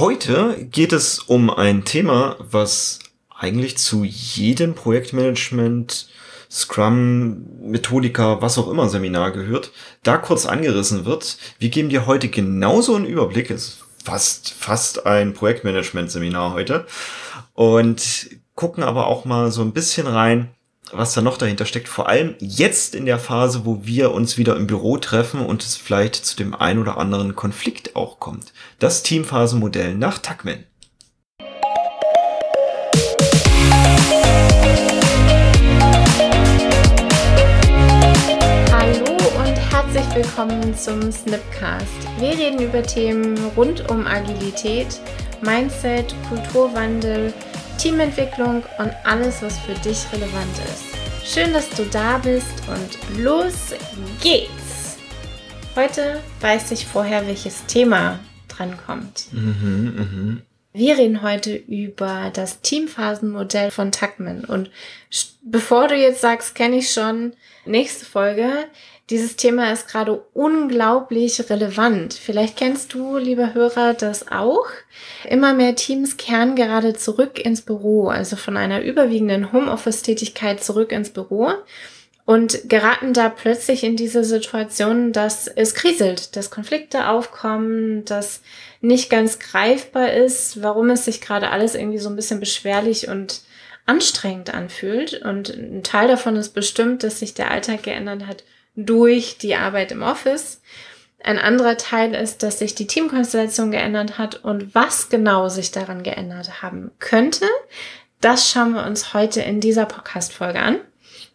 Heute geht es um ein Thema, was eigentlich zu jedem Projektmanagement, Scrum, Methodika, was auch immer Seminar gehört, da kurz angerissen wird. Wir geben dir heute genauso einen Überblick, es ist fast, fast ein Projektmanagement-Seminar heute und gucken aber auch mal so ein bisschen rein, was da noch dahinter steckt. Vor allem jetzt in der Phase, wo wir uns wieder im Büro treffen und es vielleicht zu dem ein oder anderen Konflikt auch kommt. Das Teamphasenmodell nach Tuckman. Hallo und herzlich willkommen zum Snipcast. Wir reden über Themen rund um Agilität, Mindset, Kulturwandel, Teamentwicklung und alles, was für dich relevant ist. Schön, dass du da bist und los geht's! Heute weiß ich vorher, welches Thema drankommt. Mhm, mhm. Wir reden heute über das Teamphasenmodell von Tuckman. Und bevor du jetzt sagst, kenne ich schon, nächste Folge, dieses Thema ist gerade unglaublich relevant. Vielleicht kennst du, lieber Hörer, das auch. Immer mehr Teams kehren gerade zurück ins Büro, also von einer überwiegenden Homeoffice-Tätigkeit zurück ins Büro und geraten da plötzlich in diese Situation, dass es kriselt, dass Konflikte aufkommen, dass nicht ganz greifbar ist, warum es sich gerade alles irgendwie so ein bisschen beschwerlich und anstrengend anfühlt. Und ein Teil davon ist bestimmt, dass sich der Alltag geändert hat durch die Arbeit im Office. Ein anderer Teil ist, dass sich die Teamkonstellation geändert hat und was genau sich daran geändert haben könnte, das schauen wir uns heute in dieser Podcast-Folge an.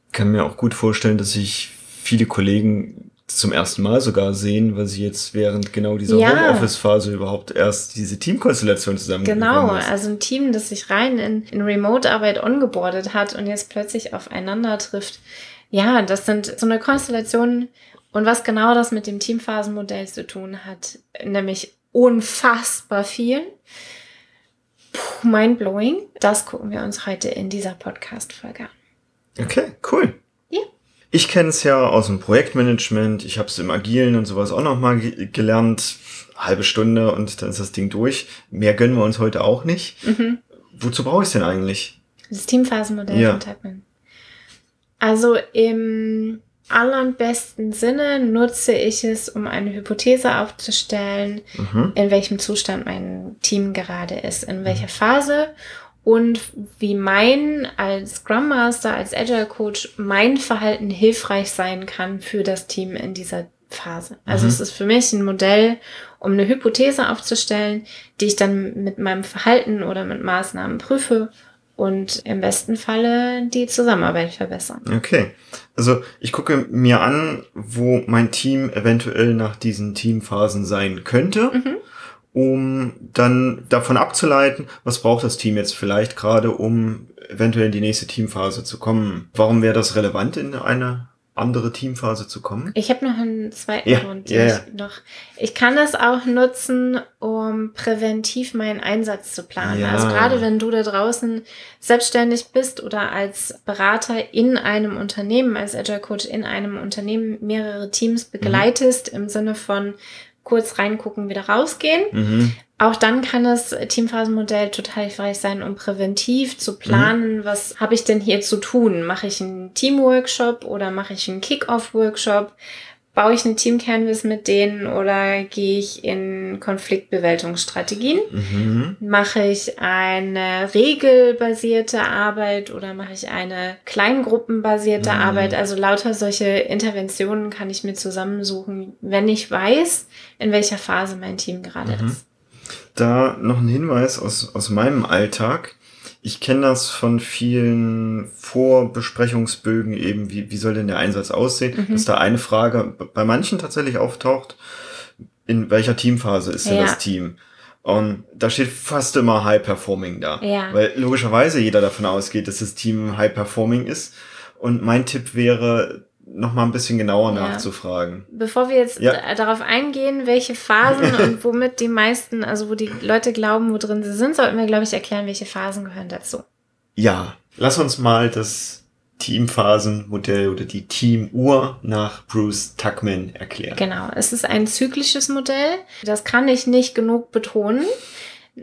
Ich kann mir auch gut vorstellen, dass sich viele Kollegen zum ersten Mal sogar sehen, weil sie jetzt während genau dieser Ja. Homeoffice-Phase überhaupt erst diese Teamkonstellation zusammen Genau, also ein Team, das sich rein in, in Remote-Arbeit ongeboardet hat und jetzt plötzlich aufeinander trifft. Ja, das sind so eine Konstellation und was genau das mit dem Teamphasenmodell zu tun hat, nämlich unfassbar viel. Puh, mindblowing. Das gucken wir uns heute in dieser Podcast-Folge an. Okay, cool. Ja. Ich kenne es ja aus dem Projektmanagement. Ich habe es im Agilen und sowas auch nochmal ge gelernt. Halbe Stunde und dann ist das Ding durch. Mehr gönnen wir uns heute auch nicht. Wozu brauche ich es denn eigentlich? Das Teamphasenmodell Ja. von Tuckman. Also im allerbesten Sinne nutze ich es, um eine Hypothese aufzustellen, Mhm. in welchem Zustand mein Team gerade ist, in welcher Phase und wie mein als Scrum Master, als Agile Coach mein Verhalten hilfreich sein kann für das Team in dieser Phase. Also Mhm. es ist für mich ein Modell, um eine Hypothese aufzustellen, die ich dann mit meinem Verhalten oder mit Maßnahmen prüfe und im besten Falle die Zusammenarbeit verbessern. Okay. Also ich gucke mir an, wo mein Team eventuell nach diesen Teamphasen sein könnte, Mhm. Um dann davon abzuleiten, was braucht das Team jetzt vielleicht gerade, um eventuell in die nächste Teamphase zu kommen. Warum wäre das relevant, in eine andere Teamphase zu kommen? Ich habe noch einen zweiten Ja, Grund. den ja, ich, ja. noch, ich kann das auch nutzen, um präventiv meinen Einsatz zu planen. Ja. Also gerade wenn du da draußen selbstständig bist oder als Berater in einem Unternehmen, als Agile Coach in einem Unternehmen mehrere Teams Mhm. begleitest, im Sinne von kurz reingucken, wieder rausgehen. Mhm. Auch dann kann das Teamphasenmodell total hilfreich sein, um präventiv zu Mhm. planen, was habe ich denn hier zu tun? Mache ich einen Teamworkshop oder mache ich einen Kick-Off-Workshop? Baue ich eine Team-Canvas mit denen oder gehe ich in Konfliktbewältigungsstrategien? Mhm. Mache ich eine regelbasierte Arbeit oder mache ich eine kleingruppenbasierte Mhm. Arbeit? Also lauter solche Interventionen kann ich mir zusammensuchen, wenn ich weiß, in welcher Phase mein Team gerade Mhm. ist. Da noch ein Hinweis aus, aus meinem Alltag. Ich kenne das von vielen Vorbesprechungsbögen eben, wie, wie soll denn der Einsatz aussehen, Mhm. dass da eine Frage bei manchen tatsächlich auftaucht, in welcher Teamphase ist denn Ja. das Team? Und da steht fast immer High Performing da. Ja. Weil logischerweise jeder davon ausgeht, dass das Team High Performing ist. Und mein Tipp wäre, noch mal ein bisschen genauer Ja. nachzufragen. Bevor wir jetzt Ja. da- darauf eingehen, welche Phasen und womit die meisten, also wo die Leute glauben, wo drin sie sind, sollten wir, glaube ich, erklären, welche Phasen gehören dazu. Ja, lass uns mal das Teamphasenmodell oder die Teamuhr nach Bruce Tuckman erklären. Genau, es ist ein zyklisches Modell. Das kann ich nicht genug betonen.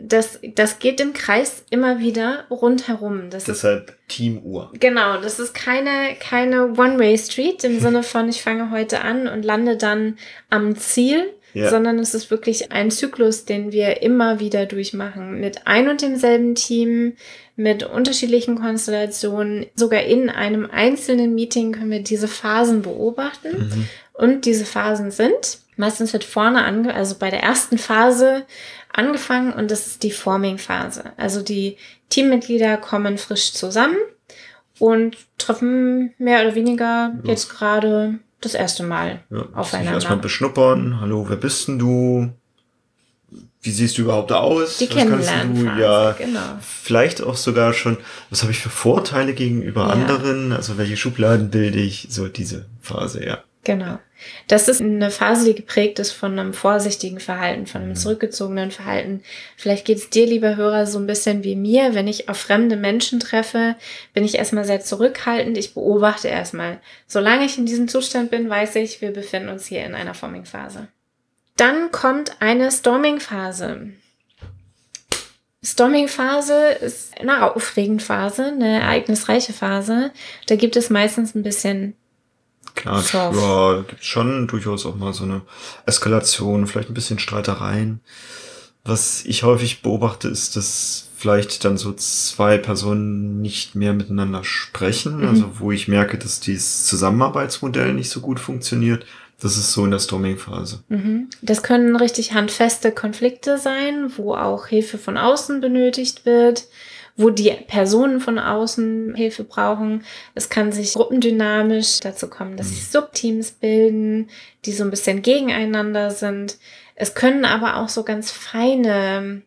Das, das geht im Kreis immer wieder rundherum. Das Deshalb Teamuhr. Genau, das ist keine, keine One-Way-Street im Sinne von, ich fange heute an und lande dann am Ziel, ja. sondern es ist wirklich ein Zyklus, den wir immer wieder durchmachen. Mit ein und demselben Team, mit unterschiedlichen Konstellationen. Sogar in einem einzelnen Meeting können wir diese Phasen beobachten. Mhm. Und diese Phasen sind, meistens wird vorne ange, also bei der ersten Phase angefangen und das ist die Forming-Phase. Also die Teammitglieder kommen frisch zusammen und treffen mehr oder weniger ja. jetzt gerade das erste Mal ja, aufeinander. Erstmal beschnuppern. Hallo, wer bist denn du? Wie siehst du überhaupt aus? Die Kennenlernphase, ja, genau. Vielleicht auch sogar schon, was habe ich für Vorteile gegenüber ja. anderen? Also welche Schubladen bilde ich? So diese Phase, ja. Genau. Das ist eine Phase, die geprägt ist von einem vorsichtigen Verhalten, von einem mhm. zurückgezogenen Verhalten. Vielleicht geht es dir, lieber Hörer, so ein bisschen wie mir. Wenn ich auf fremde Menschen treffe, bin ich erstmal sehr zurückhaltend. Ich beobachte erstmal. Solange ich in diesem Zustand bin, weiß ich, wir befinden uns hier in einer Forming-Phase. Dann kommt eine Storming-Phase. Storming-Phase ist eine aufregende Phase, eine ereignisreiche Phase. Da gibt es meistens ein bisschen Klar, ja, gibt schon durchaus auch mal so eine Eskalation, vielleicht ein bisschen Streitereien. Was ich häufig beobachte, ist, dass vielleicht dann so zwei Personen nicht mehr miteinander sprechen, mhm. also wo ich merke, dass dieses Zusammenarbeitsmodell nicht so gut funktioniert. Das ist so in der Storming-Phase. Mhm. Das können richtig handfeste Konflikte sein, wo auch Hilfe von außen benötigt wird wo die Personen von außen Hilfe brauchen. Es kann sich gruppendynamisch dazu kommen, dass sich mhm. Subteams bilden, die so ein bisschen gegeneinander sind. Es können aber auch so ganz feine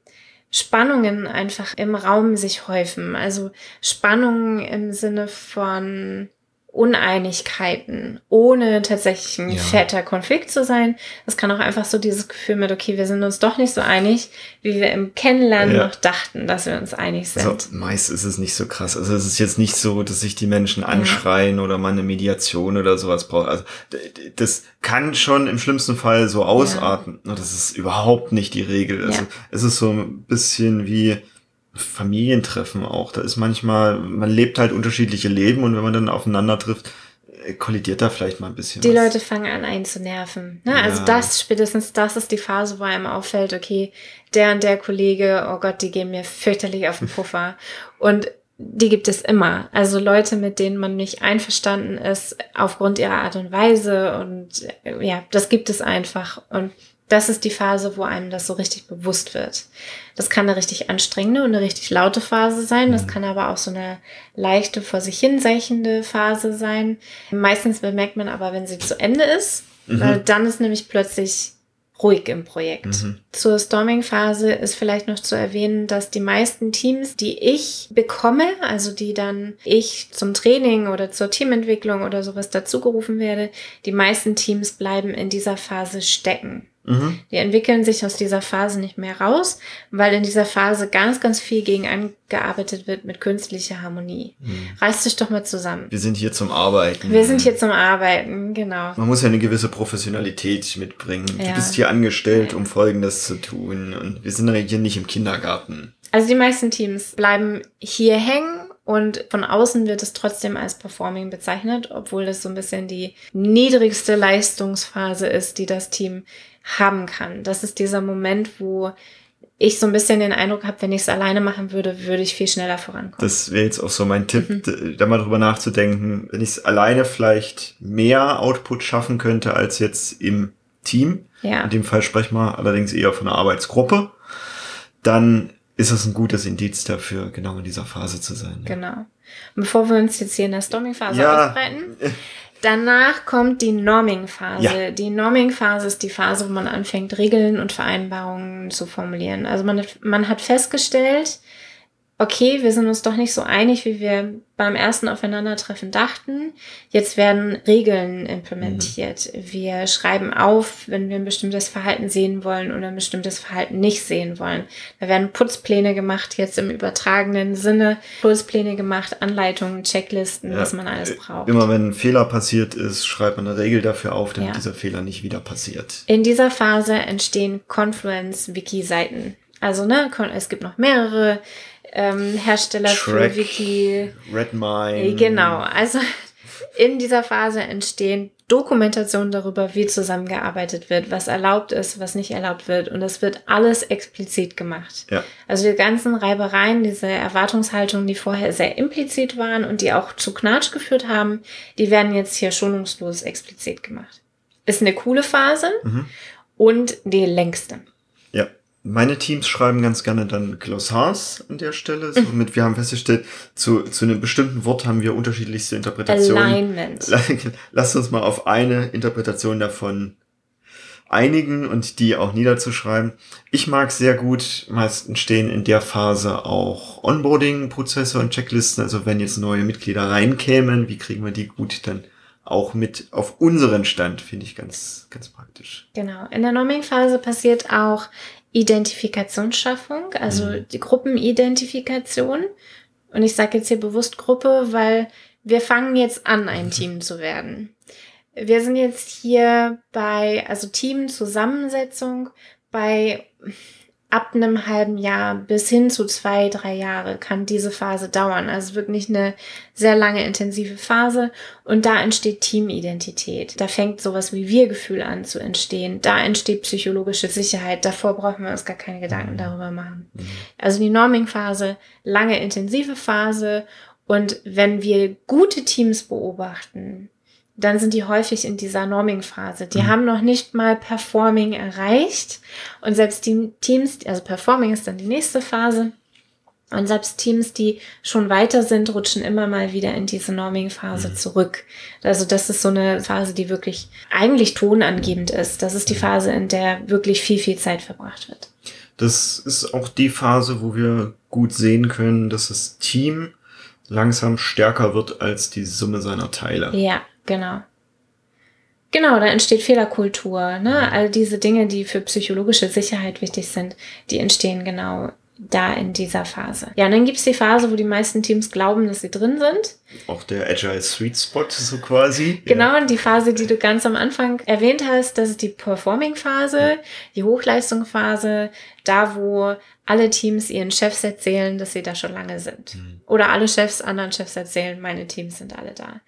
Spannungen einfach im Raum sich häufen. Also Spannungen im Sinne von Uneinigkeiten, ohne tatsächlich ein ja. fetter Konflikt zu sein. Das kann auch einfach so dieses Gefühl mit, okay, wir sind uns doch nicht so einig, wie wir im Kennenlernen ja. noch dachten, dass wir uns einig sind. Also, meist ist es nicht so krass. Also es ist jetzt nicht so, dass sich die Menschen anschreien ja. oder mal eine Mediation oder sowas braucht. Also das kann schon im schlimmsten Fall so ausarten. Das ist überhaupt nicht die Regel. Also es ist so ein bisschen wie, Familientreffen auch. Da ist manchmal, man lebt halt unterschiedliche Leben und wenn man dann aufeinander trifft, äh, kollidiert da vielleicht mal ein bisschen. Die was. Leute fangen an, einen zu nerven. Ne? Also ja. Also das, spätestens das ist die Phase, wo einem auffällt, okay, der und der Kollege, oh Gott, die gehen mir fürchterlich auf den Puffer. Und die gibt es immer. Also Leute, mit denen man nicht einverstanden ist aufgrund ihrer Art und Weise und äh, ja, das gibt es einfach. Und das ist die Phase, wo einem das so richtig bewusst wird. Das kann eine richtig anstrengende und eine richtig laute Phase sein. Das mhm. kann aber auch so eine leichte, vor sich hinsechende Phase sein. Meistens bemerkt man aber, wenn sie zu Ende ist, mhm. weil dann ist nämlich plötzlich ruhig im Projekt. Mhm. Zur Storming-Phase ist vielleicht noch zu erwähnen, dass die meisten Teams, die ich bekomme, also die dann ich zum Training oder zur Teamentwicklung oder sowas dazugerufen werde, die meisten Teams bleiben in dieser Phase stecken. Mhm. Die entwickeln sich aus dieser Phase nicht mehr raus, weil in dieser Phase ganz, ganz viel gegen angearbeitet wird mit künstlicher Harmonie. Mhm. Reiß dich doch mal zusammen. Wir sind hier zum Arbeiten. Wir sind hier zum Arbeiten, genau. Man muss ja eine gewisse Professionalität mitbringen. Ja. Du bist hier angestellt, um Folgendes zu tun. Und wir sind hier nicht im Kindergarten. Also die meisten Teams bleiben hier hängen und von außen wird es trotzdem als Performing bezeichnet, obwohl das so ein bisschen die niedrigste Leistungsphase ist, die das Team haben kann. Das ist dieser Moment, wo ich so ein bisschen den Eindruck habe, wenn ich es alleine machen würde, würde ich viel schneller vorankommen. Das wäre jetzt auch so mein Tipp, mhm. da mal drüber nachzudenken, wenn ich es alleine vielleicht mehr Output schaffen könnte als jetzt im Team. Ja. In dem Fall sprechen wir allerdings eher von einer Arbeitsgruppe. Dann ist es ein gutes Indiz dafür, genau in dieser Phase zu sein. Ja. Genau. Und bevor wir uns jetzt hier in der Storming-Phase ja. ausbreiten, Danach kommt die Norming-Phase. Ja. Die Norming-Phase ist die Phase, wo man anfängt, Regeln und Vereinbarungen zu formulieren. Also man, man hat festgestellt, okay, wir sind uns doch nicht so einig, wie wir beim ersten Aufeinandertreffen dachten. Jetzt werden Regeln implementiert. Mhm. Wir schreiben auf, wenn wir ein bestimmtes Verhalten sehen wollen oder ein bestimmtes Verhalten nicht sehen wollen. Da werden Putzpläne gemacht, jetzt im übertragenen Sinne. Putzpläne gemacht, Anleitungen, Checklisten, ja. was man alles braucht. Immer wenn ein Fehler passiert ist, schreibt man eine Regel dafür auf, damit ja. dieser Fehler nicht wieder passiert. In dieser Phase entstehen Confluence-Wiki-Seiten Also, ne, es gibt noch mehrere ähm, Hersteller Track, für Wiki. Redmine. Genau, also in dieser Phase entstehen Dokumentationen darüber, wie zusammengearbeitet wird, was erlaubt ist, was nicht erlaubt wird. Und das wird alles explizit gemacht. Ja. Also die ganzen Reibereien, diese Erwartungshaltungen, die vorher sehr implizit waren und die auch zu Knatsch geführt haben, die werden jetzt hier schonungslos explizit gemacht. Ist eine coole Phase Mhm. und die längste. Meine Teams schreiben ganz gerne dann Glossars an der Stelle. Somit wir haben festgestellt, zu, zu einem bestimmten Wort haben wir unterschiedlichste Interpretationen. Alignment. Lasst uns mal auf eine Interpretation davon einigen und die auch niederzuschreiben. Ich mag sehr gut, meist entstehen in der Phase auch Onboarding-Prozesse und Checklisten. Also wenn jetzt neue Mitglieder reinkämen, wie kriegen wir die gut dann auch mit auf unseren Stand, finde ich ganz, ganz praktisch. Genau. In der Norming-Phase passiert auch Identifikationsschaffung, also Mhm. die Gruppenidentifikation. Und ich sage jetzt hier bewusst Gruppe, weil wir fangen jetzt an, ein Team zu werden. Wir sind jetzt hier bei, also Teamzusammensetzung bei ab einem halben Jahr bis hin zu zwei, drei Jahre kann diese Phase dauern. Also wirklich eine sehr lange intensive Phase. Und da entsteht Teamidentität. Da fängt sowas wie Wir-Gefühl an zu entstehen. Da entsteht psychologische Sicherheit. Davor brauchen wir uns gar keine Gedanken darüber machen. Also die Norming-Phase, lange intensive Phase. Und wenn wir gute Teams beobachten, dann sind die häufig in dieser Norming-Phase. Die Mhm. haben noch nicht mal Performing erreicht. Und selbst die Teams, also Performing ist dann die nächste Phase. Und selbst Teams, die schon weiter sind, rutschen immer mal wieder in diese Norming-Phase Mhm. zurück. Also das ist so eine Phase, die wirklich eigentlich tonangebend ist. Das ist die Phase, in der wirklich viel, viel Zeit verbracht wird. Das ist auch die Phase, wo wir gut sehen können, dass das Team langsam stärker wird als die Summe seiner Teile. Ja, genau. Genau, da entsteht Fehlerkultur. Ne? All diese Dinge, die für psychologische Sicherheit wichtig sind, die entstehen genau da in dieser Phase. Ja, und dann gibt's die Phase, wo die meisten Teams glauben, dass sie drin sind. Auch der Agile Sweet Spot, so quasi. Genau, und die Phase, die du ganz am Anfang erwähnt hast, das ist die Performing-Phase, die Hochleistungsphase, da wo alle Teams ihren Chefs erzählen, dass sie da schon lange sind. Mhm. Oder alle Chefs anderen Chefs erzählen, meine Teams sind alle da.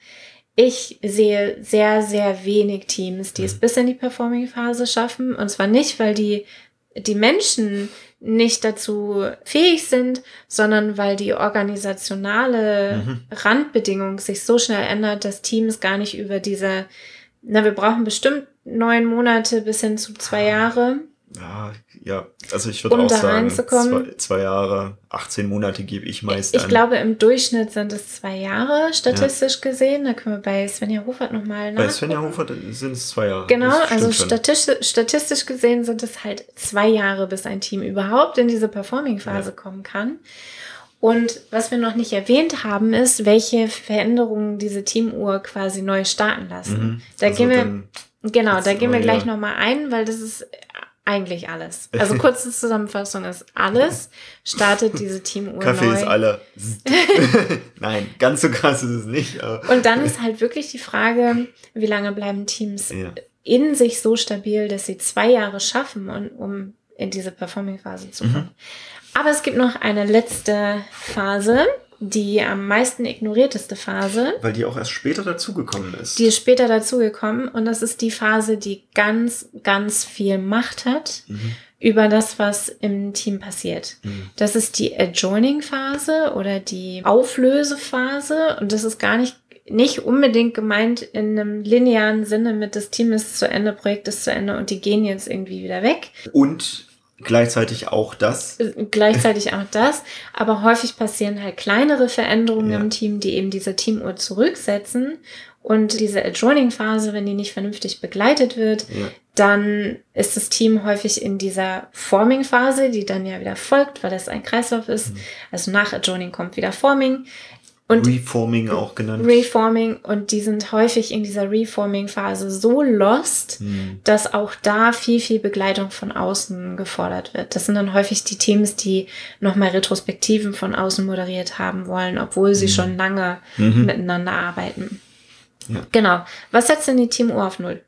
Ich sehe sehr, sehr wenig Teams, die es bis in die Performing-Phase schaffen. Und zwar nicht, weil die, die Menschen nicht dazu fähig sind, sondern weil die organisationale Mhm. Randbedingung sich so schnell ändert, dass Teams gar nicht über diese, na, wir brauchen bestimmt neun Monate bis hin zu zwei Jahre. Ja, ja, also ich würde Um auch sagen, zwei, zwei Jahre, 18 Monate gebe ich meist Ich an. glaube, im Durchschnitt sind es zwei Jahre, statistisch gesehen. Da können wir bei Svenja Hofert nochmal Bei nachgucken. Svenja Hofer sind es zwei Jahre. Genau, also statistisch, statistisch gesehen sind es halt zwei Jahre, bis ein Team überhaupt in diese Performing-Phase Ja. kommen kann. Und was wir noch nicht erwähnt haben, ist, welche Veränderungen diese Teamuhr quasi neu starten lassen. Mhm. Da Also gehen wir, genau, da gehen wir gleich ja. nochmal ein, weil das ist eigentlich alles. Also kurze Zusammenfassung ist alles, startet diese Teamuhr Kaffee neu. ist alle. Nein, ganz so krass ist es nicht. Und dann ist halt wirklich die Frage, wie lange bleiben Teams ja. in sich so stabil, dass sie zwei Jahre schaffen, und, um in diese Performing-Phase zu kommen. Aber es gibt noch eine letzte Phase, die am meisten ignorierteste Phase. Weil die auch erst später dazugekommen ist. Die ist später dazugekommen und das ist die Phase, die ganz, ganz viel Macht hat Mhm. über das, was im Team passiert. Mhm. Das ist die Adjoining-Phase oder die Auflösephase und das ist gar nicht nicht unbedingt gemeint in einem linearen Sinne mit das Team ist zu Ende, Projekt ist zu Ende und die gehen jetzt irgendwie wieder weg. Und gleichzeitig auch das. Gleichzeitig auch das, aber häufig passieren halt kleinere Veränderungen Ja. im Team, die eben diese Teamuhr zurücksetzen und diese Adjoining-Phase, wenn die nicht vernünftig begleitet wird, Ja. dann ist das Team häufig in dieser Forming-Phase, die dann ja wieder folgt, weil das ein Kreislauf ist. Mhm. Also nach Adjoining kommt wieder Forming und Reforming auch genannt. Reforming und die sind häufig in dieser Reforming-Phase so lost, Mhm. dass auch da viel, viel Begleitung von außen gefordert wird. Das sind dann häufig die Teams, die nochmal Retrospektiven von außen moderiert haben wollen, obwohl sie schon lange Mhm. miteinander arbeiten. Ja. Genau. Was setzt denn die Teamuhr auf Null?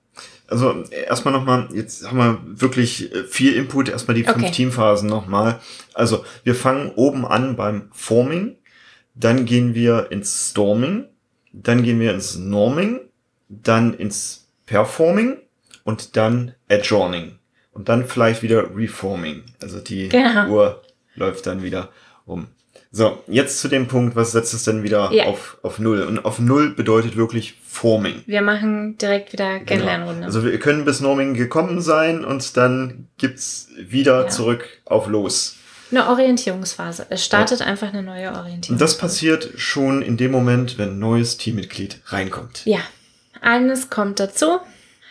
Also erstmal nochmal, jetzt haben wir wirklich äh, viel Input, erstmal die fünf Okay. Teamphasen nochmal. Also wir fangen oben an beim Forming, dann gehen wir ins Storming, dann gehen wir ins Norming, dann ins Performing und dann Adjourning. Und dann vielleicht wieder Reforming. Also die Genau. Uhr läuft dann wieder um. So, jetzt zu dem Punkt, was setzt es denn wieder Ja. auf, auf Null? Und auf Null bedeutet wirklich Forming. Wir machen direkt wieder Kennenlernrunde. Genau. Also wir können bis Norming gekommen sein und dann gibt's wieder Ja. zurück auf Los. Eine Orientierungsphase. Es startet einfach eine neue Orientierung. Und das passiert schon in dem Moment, wenn ein neues Teammitglied reinkommt. Ja, eines kommt dazu.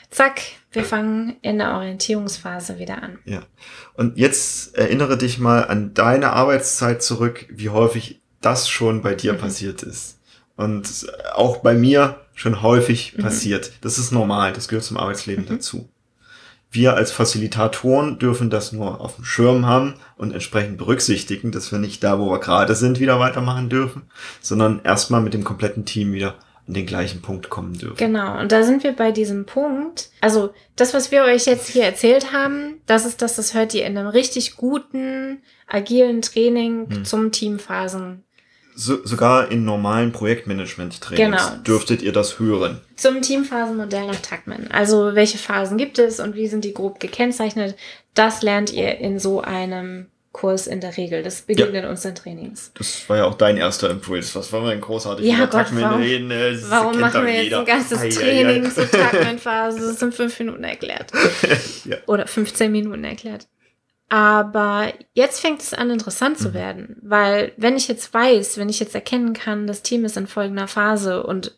Zack, wir fangen in der Orientierungsphase wieder an. Ja. Und jetzt erinnere dich mal an deine Arbeitszeit zurück, wie häufig das schon bei dir Mhm. passiert ist. Und auch bei mir schon häufig Mhm. passiert. Das ist normal, das gehört zum Arbeitsleben Mhm. dazu. Wir als Facilitatoren dürfen das nur auf dem Schirm haben und entsprechend berücksichtigen, dass wir nicht da, wo wir gerade sind, wieder weitermachen dürfen, sondern erstmal mit dem kompletten Team wieder an den gleichen Punkt kommen dürfen. Genau, und da sind wir bei diesem Punkt. Also, das, was wir euch jetzt hier erzählt haben, das ist das, das hört ihr in einem richtig guten, agilen Training Hm. zum Teamphasen. So, sogar in normalen Projektmanagement-Trainings Genau. dürftet ihr das hören. Zum Teamphasenmodell nach Tuckman. Also, welche Phasen gibt es und wie sind die grob gekennzeichnet? Das lernt ihr in so einem Kurs in der Regel. Das begegnet uns in Trainings. Das war ja auch dein erster Impuls. Was wollen wir denn großartig Ja, über Gott, Tuckman warum- reden? Äh, das Warum kennt machen wir jetzt jeder. ein ganzes Ei, ei, ei. Training zur Tuckman-Phase? Das ist in fünf Minuten erklärt. Ja. Oder 15 Minuten erklärt. Aber jetzt fängt es an, interessant zu Mhm. werden. Weil, wenn ich jetzt weiß, wenn ich jetzt erkennen kann, das Team ist in folgender Phase und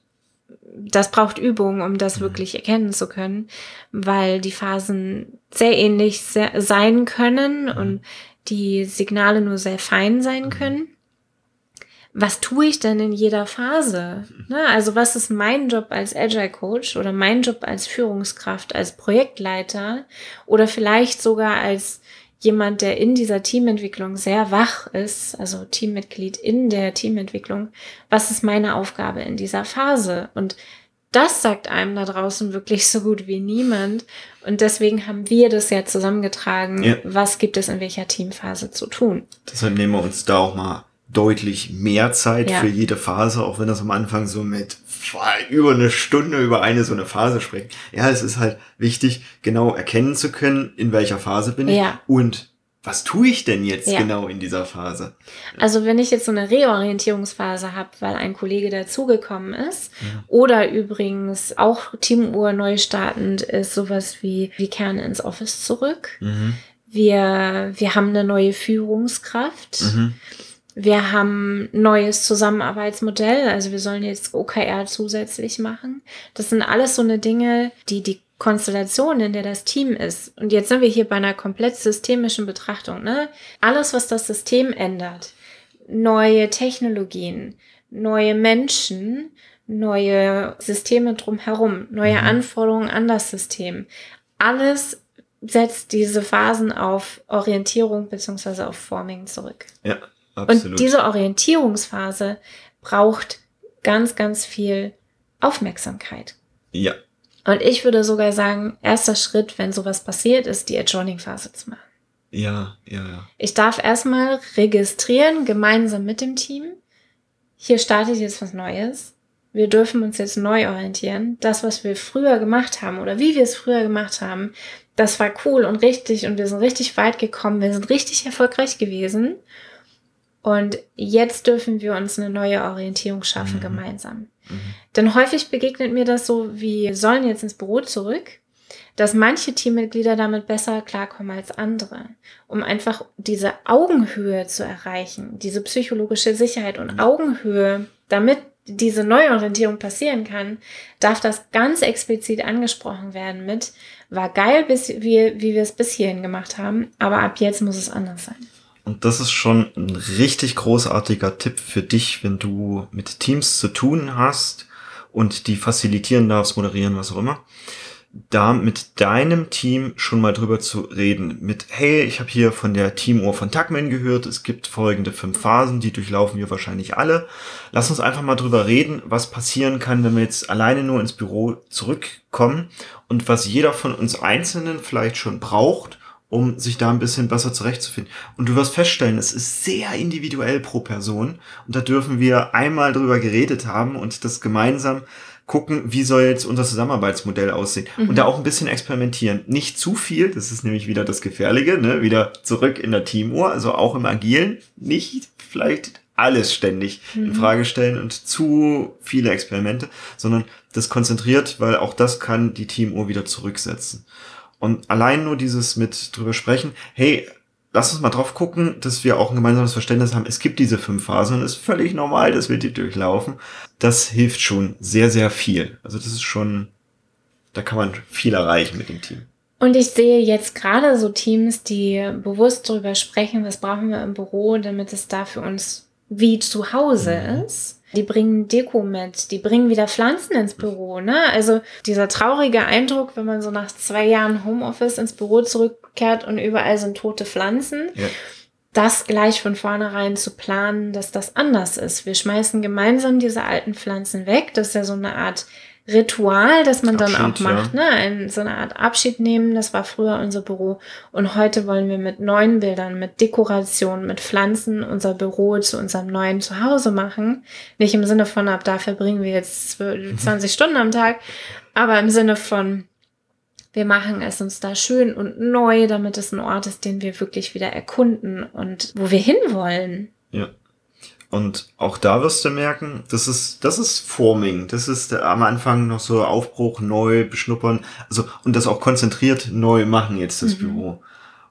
das braucht Übung, um das Mhm. wirklich erkennen zu können, weil die Phasen sehr ähnlich se sein können Mhm. und die Signale nur sehr fein sein können. Was tue ich denn in jeder Phase? Ne? Also was ist mein Job als Agile Coach oder mein Job als Führungskraft, als Projektleiter oder vielleicht sogar als jemand, der in dieser Teamentwicklung sehr wach ist, also Teammitglied in der Teamentwicklung, was ist meine Aufgabe in dieser Phase? Und das sagt einem da draußen wirklich so gut wie niemand. Und deswegen haben wir das ja zusammengetragen. Ja. Was gibt es in welcher Teamphase zu tun? Deshalb nehmen wir uns da auch mal deutlich mehr Zeit Ja. für jede Phase, auch wenn das am Anfang so mit über eine Stunde über eine so eine Phase sprechen. Ja, es ist halt wichtig, genau erkennen zu können, in welcher Phase bin ich Ja. und was tue ich denn jetzt Ja. genau in dieser Phase? Also wenn ich jetzt so eine Reorientierungsphase habe, weil ein Kollege dazugekommen ist, Ja. oder übrigens auch Teamuhr neu startend ist, sowas wie, wir kehren ins Office zurück. Mhm. Wir, wir haben eine neue Führungskraft. Mhm. Wir haben neues Zusammenarbeitsmodell, also wir sollen jetzt OKR zusätzlich machen. Das sind alles so eine Dinge, die die Konstellation, in der das Team ist. Und jetzt sind wir hier bei einer komplett systemischen Betrachtung. Ne? Alles, was das System ändert, neue Technologien, neue Menschen, neue Systeme drumherum, neue Mhm. Anforderungen an das System, alles setzt diese Phasen auf Orientierung beziehungsweise auf Forming zurück. Ja, absolut. Und diese Orientierungsphase braucht ganz, ganz viel Aufmerksamkeit. ja, Und ich würde sogar sagen, erster Schritt, wenn sowas passiert, ist die Adjoining-Phase zu machen. ja, ja, ja. Ich darf erstmal registrieren, gemeinsam mit dem Team. Hier startet jetzt was Neues. Wir dürfen uns jetzt neu orientieren. Das, was wir früher gemacht haben oder wie wir es früher gemacht haben, das war cool und richtig und wir sind richtig weit gekommen. Wir sind richtig erfolgreich gewesen. Und jetzt dürfen wir uns eine neue Orientierung schaffen Mhm. gemeinsam. Mhm. Denn häufig begegnet mir das so, wir sollen jetzt ins Büro zurück, dass manche Teammitglieder damit besser klarkommen als andere, um einfach diese Augenhöhe zu erreichen, diese psychologische Sicherheit und Mhm. Augenhöhe, damit diese Neuorientierung passieren kann, darf das ganz explizit angesprochen werden mit, war geil, bis wir, wie wir es bis hierhin gemacht haben, aber ab jetzt muss es anders sein. Und das ist schon ein richtig großartiger Tipp für dich, wenn du mit Teams zu tun hast und die facilitieren darfst, moderieren, was auch immer. da mit deinem Team schon mal drüber zu reden. Mit, hey, ich habe hier von der Teamuhr von Tuckman gehört, es gibt folgende fünf Phasen, die durchlaufen wir wahrscheinlich alle. Lass uns einfach mal drüber reden, was passieren kann, wenn wir jetzt alleine nur ins Büro zurückkommen und was jeder von uns Einzelnen vielleicht schon braucht, um sich da ein bisschen besser zurechtzufinden. Und du wirst feststellen, es ist sehr individuell pro Person und da dürfen wir einmal drüber geredet haben und das gemeinsam gucken, wie soll jetzt unser Zusammenarbeitsmodell aussehen mhm. und da auch ein bisschen experimentieren. Nicht zu viel, das ist nämlich wieder das Gefährliche, ne? wieder zurück in der Teamuhr, also auch im Agilen, nicht vielleicht alles ständig mhm. in Frage stellen und zu viele Experimente, sondern das konzentriert, weil auch das kann die Teamuhr wieder zurücksetzen. Und allein nur dieses mit drüber sprechen, hey, lass uns mal drauf gucken, dass wir auch ein gemeinsames Verständnis haben. Es gibt diese fünf Phasen und es ist völlig normal, dass wir die durchlaufen. Das hilft schon sehr, sehr viel. Also das ist schon, da kann man viel erreichen mit dem Team. Und ich sehe jetzt gerade so Teams, die bewusst darüber sprechen, was brauchen wir im Büro, damit es da für uns wie zu Hause mhm. ist die bringen Deko mit, die bringen wieder Pflanzen ins Büro. Ne? Also dieser traurige Eindruck, wenn man so nach zwei Jahren Homeoffice ins Büro zurückkehrt und überall sind tote Pflanzen. Ja. Das gleich von vornherein zu planen, dass das anders ist. Wir schmeißen gemeinsam diese alten Pflanzen weg. Das ist ja so eine Art Ritual, das man Abschied, dann auch macht, ja. ne? Ein, so eine Art Abschied nehmen, das war früher unser Büro. Und heute wollen wir mit neuen Bildern, mit Dekoration, mit Pflanzen unser Büro zu unserem neuen Zuhause machen. Nicht im Sinne von, ab da verbringen wir jetzt 20 Stunden am Tag, aber im Sinne von, wir machen es uns da schön und neu, damit es ein Ort ist, den wir wirklich wieder erkunden und wo wir hinwollen. Ja. Und auch da wirst du merken, das ist, das ist Forming. Das ist am Anfang noch so Aufbruch, neu beschnuppern. Also, und das auch konzentriert neu machen jetzt das mhm. Büro.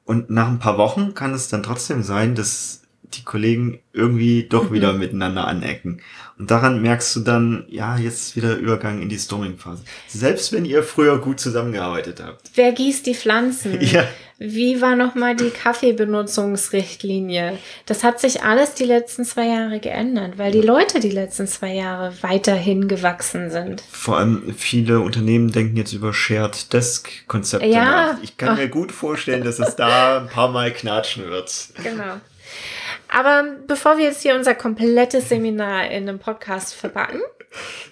Und nach ein paar Wochen kann es dann trotzdem sein, dass die Kollegen irgendwie doch mhm. wieder miteinander anecken. Und daran merkst du dann, ja, jetzt wieder Übergang in die Storming-Phase. Selbst wenn ihr früher gut zusammengearbeitet habt. Wer gießt die Pflanzen? Ja. Wie war nochmal die Kaffeebenutzungsrichtlinie? Das hat sich alles die letzten zwei Jahre geändert, weil die Leute die letzten zwei Jahre weiterhin gewachsen sind. Vor allem viele Unternehmen denken jetzt über Shared Desk Konzepte ja. nach. Ich kann Ach. mir gut vorstellen, dass es da ein paar Mal knatschen wird. Genau. Aber bevor wir jetzt hier unser komplettes Seminar in einem Podcast verpacken,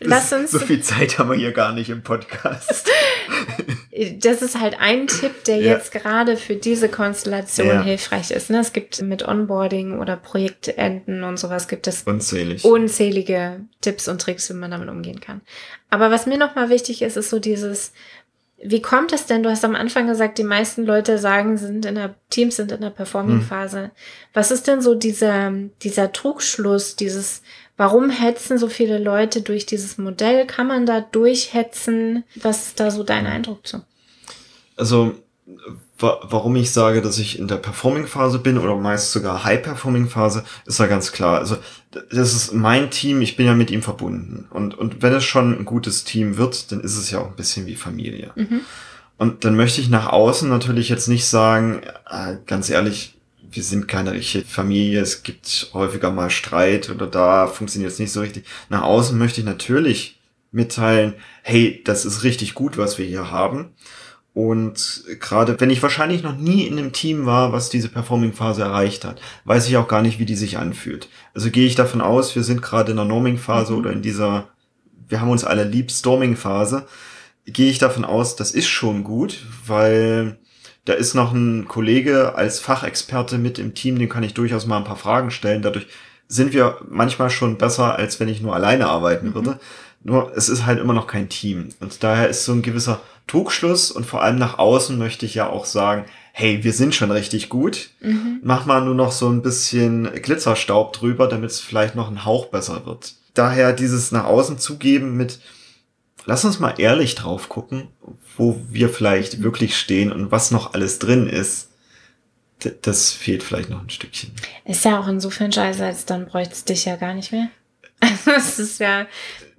lass uns. So viel Zeit haben wir hier gar nicht im Podcast. das ist halt ein Tipp, der ja. jetzt gerade für diese Konstellation ja. hilfreich ist. Ne? Es gibt mit Onboarding oder Projektenden und sowas gibt es Unzählig. unzählige Tipps und Tricks, wie man damit umgehen kann. Aber was mir nochmal wichtig ist, ist so dieses wie kommt es denn? Du hast am Anfang gesagt, die meisten Leute sagen, sind in der Teams sind in der Performing-Phase. Hm. Was ist denn so dieser, dieser Trugschluss, dieses, warum hetzen so viele Leute durch dieses Modell? Kann man da durchhetzen? Was ist da so dein Eindruck zu? Also, warum ich sage, dass ich in der Performing-Phase bin oder meist sogar High-Performing-Phase, ist ja ganz klar. Also das ist mein Team, ich bin ja mit ihm verbunden. Und, und wenn es schon ein gutes Team wird, dann ist es ja auch ein bisschen wie Familie. Mhm. Und dann möchte ich nach außen natürlich jetzt nicht sagen, äh, ganz ehrlich, wir sind keine richtige Familie, es gibt häufiger mal Streit oder da funktioniert es nicht so richtig. Nach außen möchte ich natürlich mitteilen, hey, das ist richtig gut, was wir hier haben. Und gerade wenn ich wahrscheinlich noch nie in einem Team war, was diese Performing-Phase erreicht hat, weiß ich auch gar nicht, wie die sich anfühlt. Also gehe ich davon aus, wir sind gerade in der Norming-Phase mhm. oder in dieser, wir haben uns alle lieb Storming-Phase, gehe ich davon aus, das ist schon gut, weil da ist noch ein Kollege als Fachexperte mit im Team, den kann ich durchaus mal ein paar Fragen stellen. Dadurch sind wir manchmal schon besser, als wenn ich nur alleine arbeiten mhm. würde. Nur es ist halt immer noch kein Team. Und daher ist so ein gewisser Trugschluss und vor allem nach außen möchte ich ja auch sagen, hey, wir sind schon richtig gut. Mhm. Mach mal nur noch so ein bisschen Glitzerstaub drüber, damit es vielleicht noch ein Hauch besser wird. Daher dieses nach außen zugeben mit, lass uns mal ehrlich drauf gucken, wo wir vielleicht wirklich stehen und was noch alles drin ist. das fehlt vielleicht noch ein Stückchen. Ist ja auch insofern scheiße, als dann bräuchte es dich ja gar nicht mehr. Es ist ja,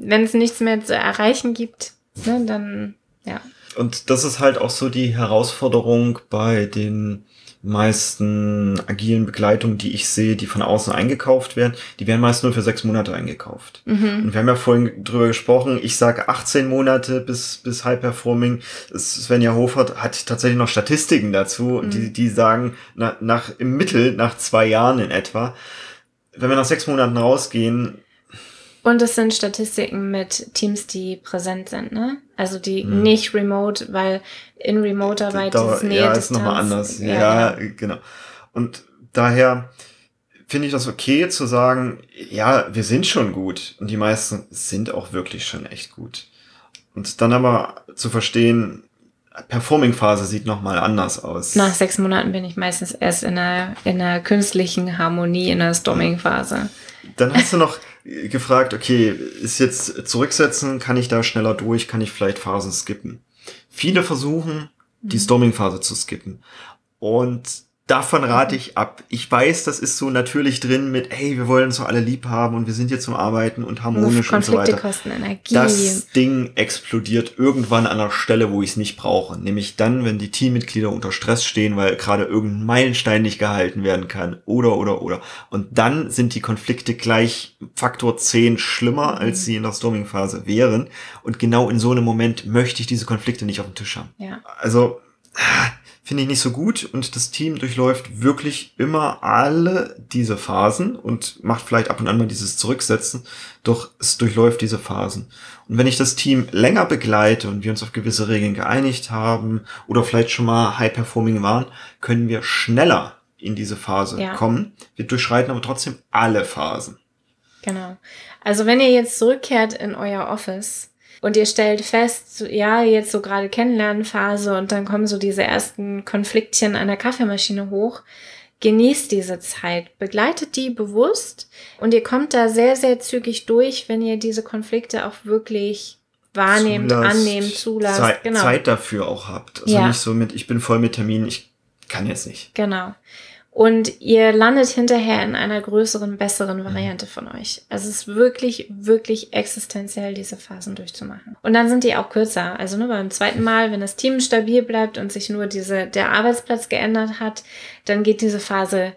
wenn es nichts mehr zu erreichen gibt, ne, dann ja. Und das ist halt auch so die Herausforderung bei den meisten agilen Begleitungen, die ich sehe, die von außen eingekauft werden, die werden meist nur für sechs Monate eingekauft. Mhm. Und wir haben ja vorhin drüber gesprochen, ich sage 18 Monate bis, bis High Performing. Svenja Hofert hat tatsächlich noch Statistiken dazu, mhm. die, die sagen, nach, nach, im Mittel nach zwei Jahren in etwa, wenn wir nach sechs Monaten rausgehen, und es sind Statistiken mit Teams, die präsent sind, ne? Also die hm. nicht remote, weil in Remote-Arbeit da, dieses Nähe Ja, ist nochmal anders. Ja, ja, ja, genau. Und daher finde ich das okay zu sagen, ja, wir sind schon gut. Und die meisten sind auch wirklich schon echt gut. Und dann aber zu verstehen, Performing-Phase sieht nochmal anders aus. Nach sechs Monaten bin ich meistens erst in einer, in einer künstlichen Harmonie, in einer Storming-Phase. Dann hast du noch gefragt, okay, ist jetzt zurücksetzen, kann ich da schneller durch, kann ich vielleicht Phasen skippen? Viele versuchen, die mhm. Storming-Phase zu skippen. Und davon rate ich ab. Ich weiß, das ist so natürlich drin mit, hey, wir wollen uns so alle lieb haben und wir sind hier zum Arbeiten und harmonisch und so weiter. Kosten Energie. Das Ding explodiert irgendwann an einer Stelle, wo ich es nicht brauche. Nämlich dann, wenn die Teammitglieder unter Stress stehen, weil gerade irgendein Meilenstein nicht gehalten werden kann. Oder, oder, oder. Und dann sind die Konflikte gleich Faktor 10 schlimmer, als mhm. sie in der Storming-Phase wären. Und genau in so einem Moment möchte ich diese Konflikte nicht auf dem Tisch haben. Ja. Also, finde ich nicht so gut und das Team durchläuft wirklich immer alle diese Phasen und macht vielleicht ab und an mal dieses Zurücksetzen, doch es durchläuft diese Phasen. Und wenn ich das Team länger begleite und wir uns auf gewisse Regeln geeinigt haben oder vielleicht schon mal high performing waren, können wir schneller in diese Phase ja. kommen. Wir durchschreiten aber trotzdem alle Phasen. Genau. Also wenn ihr jetzt zurückkehrt in euer Office, und ihr stellt fest, ja, jetzt so gerade Kennenlernphase und dann kommen so diese ersten Konfliktchen an der Kaffeemaschine hoch. Genießt diese Zeit, begleitet die bewusst und ihr kommt da sehr, sehr zügig durch, wenn ihr diese Konflikte auch wirklich wahrnehmt, zulasst, annehmt, zulasst. Zeit, genau. Zeit dafür auch habt. Also ja. nicht so mit, ich bin voll mit Termin, ich kann jetzt nicht. Genau. Und ihr landet hinterher in einer größeren, besseren mhm. Variante von euch. Also es ist wirklich, wirklich existenziell, diese Phasen durchzumachen. Und dann sind die auch kürzer. Also nur beim zweiten Mal, wenn das Team stabil bleibt und sich nur diese, der Arbeitsplatz geändert hat, dann geht diese Phase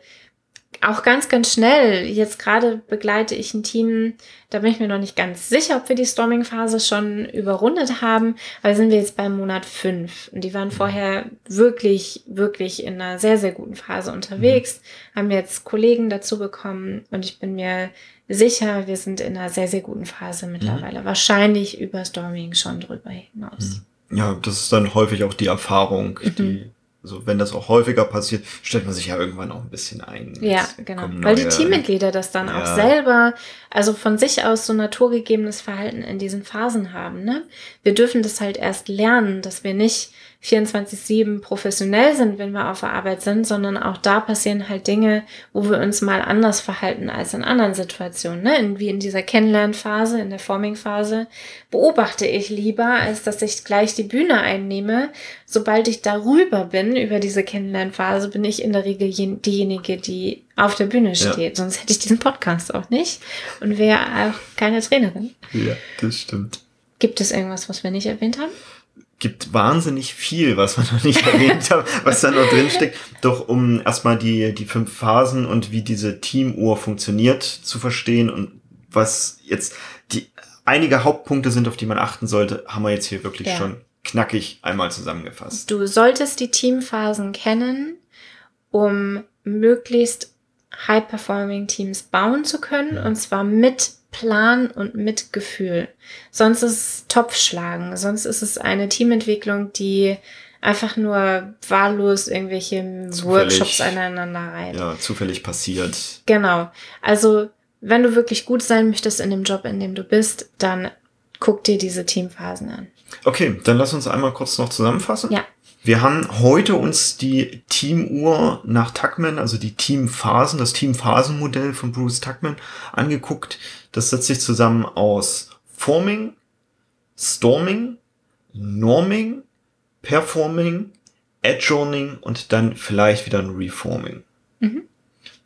auch ganz, ganz schnell. Jetzt gerade begleite ich ein Team, da bin ich mir noch nicht ganz sicher, ob wir die Storming-Phase schon überrundet haben, weil sind wir jetzt beim Monat fünf Und die waren vorher wirklich, wirklich in einer sehr, sehr guten Phase unterwegs, mhm. haben jetzt Kollegen dazu bekommen und ich bin mir sicher, wir sind in einer sehr, sehr guten Phase mittlerweile. Mhm. Wahrscheinlich über Storming schon drüber hinaus. Mhm. Ja, das ist dann häufig auch die Erfahrung, die mhm. Also wenn das auch häufiger passiert, stellt man sich ja irgendwann auch ein bisschen ein. Ja, genau. Weil die Teammitglieder das dann ja. auch selber, also von sich aus so naturgegebenes Verhalten in diesen Phasen haben. Ne? Wir dürfen das halt erst lernen, dass wir nicht 24-7 professionell sind, wenn wir auf der Arbeit sind, sondern auch da passieren halt Dinge, wo wir uns mal anders verhalten als in anderen Situationen. Ne? Wie in dieser Kennenlernphase, in der Forming-Phase, beobachte ich lieber, als dass ich gleich die Bühne einnehme. Sobald ich darüber bin, über diese Kennenlernphase, bin ich in der Regel diejenige, die auf der Bühne steht. Ja. Sonst hätte ich diesen Podcast auch nicht und wäre auch keine Trainerin. Ja, das stimmt. Gibt es irgendwas, was wir nicht erwähnt haben? Gibt wahnsinnig viel, was wir noch nicht erwähnt haben, was da noch drin steckt. Doch um erstmal die, die fünf Phasen und wie diese Teamuhr funktioniert zu verstehen und was jetzt die einige Hauptpunkte sind, auf die man achten sollte, haben wir jetzt hier wirklich ja. schon knackig einmal zusammengefasst. Du solltest die Teamphasen kennen, um möglichst high-performing Teams bauen zu können, ja. und zwar mit Plan und mit Gefühl. Sonst ist es Topfschlagen, sonst ist es eine Teamentwicklung, die einfach nur wahllos irgendwelche zufällig, Workshops aneinander rein. Ja, zufällig passiert. Genau. Also, wenn du wirklich gut sein möchtest in dem Job, in dem du bist, dann guck dir diese Teamphasen an. Okay, dann lass uns einmal kurz noch zusammenfassen. Ja. Wir haben heute uns die Teamuhr nach Tuckman, also die Teamphasen, das Teamphasenmodell von Bruce Tuckman angeguckt. Das setzt sich zusammen aus Forming, Storming, Norming, Performing, Adjourning und dann vielleicht wieder ein Reforming. Mhm.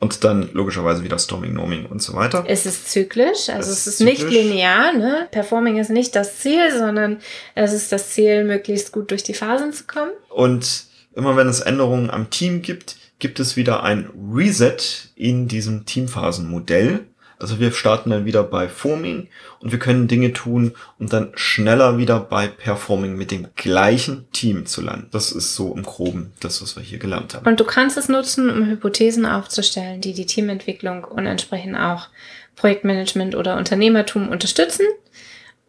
Und dann logischerweise wieder Storming, Norming und so weiter. Es ist zyklisch, also es, es ist, zyklisch. nicht linear. Ne? Performing ist nicht das Ziel, sondern es ist das Ziel, möglichst gut durch die Phasen zu kommen. Und immer wenn es Änderungen am Team gibt, gibt es wieder ein Reset in diesem Teamphasenmodell. Also wir starten dann wieder bei Forming und wir können Dinge tun, um dann schneller wieder bei Performing mit dem gleichen Team zu landen. Das ist so im Groben das, was wir hier gelernt haben. Und du kannst es nutzen, um Hypothesen aufzustellen, die die Teamentwicklung und entsprechend auch Projektmanagement oder Unternehmertum unterstützen.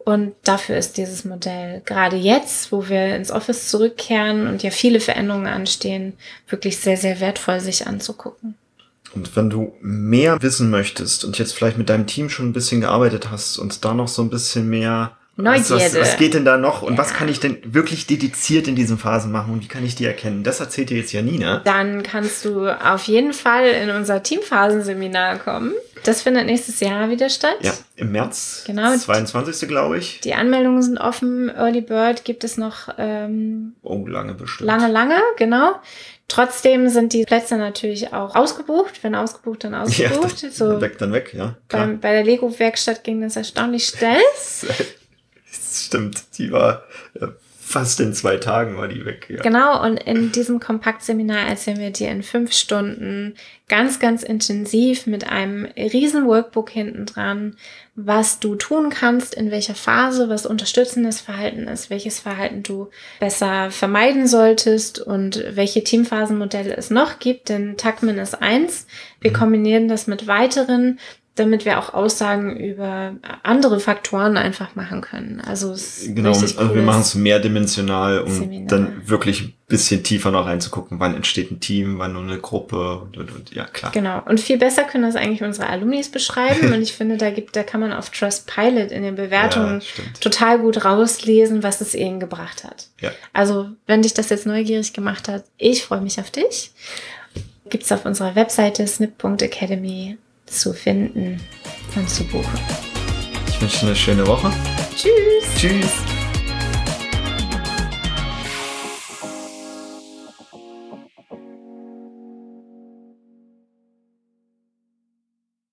Und dafür ist dieses Modell gerade jetzt, wo wir ins Office zurückkehren und ja viele Veränderungen anstehen, wirklich sehr, sehr wertvoll sich anzugucken. Und wenn du mehr wissen möchtest und jetzt vielleicht mit deinem Team schon ein bisschen gearbeitet hast und da noch so ein bisschen mehr Neugierde. Was, was, geht denn da noch und ja. was kann ich denn wirklich dediziert in diesen Phasen machen und wie kann ich die erkennen? Das erzählt dir jetzt Janina. Dann kannst du auf jeden Fall in unser Teamphasenseminar kommen. Das findet nächstes Jahr wieder statt. Ja, im März. Genau. 22. glaube ich. Die Anmeldungen sind offen. Early Bird gibt es noch. Ähm, oh, lange bestimmt. Lange, lange, genau. Trotzdem sind die Plätze natürlich auch ausgebucht. Wenn ausgebucht, dann ausgebucht. Ja, so weg, dann weg, ja. Bei, bei der Lego-Werkstatt ging das erstaunlich schnell. Stimmt, die war ja, fast in zwei Tagen war die weg. Ja. Genau, und in diesem Kompaktseminar erzählen wir dir in fünf Stunden ganz, ganz intensiv mit einem riesen Workbook hinten dran, was du tun kannst, in welcher Phase, was unterstützendes Verhalten ist, welches Verhalten du besser vermeiden solltest und welche Teamphasenmodelle es noch gibt, denn Tuckman ist eins. Wir mhm. kombinieren das mit weiteren damit wir auch Aussagen über andere Faktoren einfach machen können. Also es genau, also wir machen es mehrdimensional, um Seminar. dann wirklich ein bisschen tiefer noch reinzugucken, wann entsteht ein Team, wann nur eine Gruppe und, und, und ja klar. Genau. Und viel besser können das eigentlich unsere Alumnis beschreiben. und ich finde, da gibt, da kann man auf Trustpilot in den Bewertungen ja, total gut rauslesen, was es ihnen gebracht hat. Ja. Also wenn dich das jetzt neugierig gemacht hat, ich freue mich auf dich. Gibt's auf unserer Webseite snip.academy zu finden und zu buchen. Ich wünsche dir eine schöne Woche. Tschüss. Tschüss.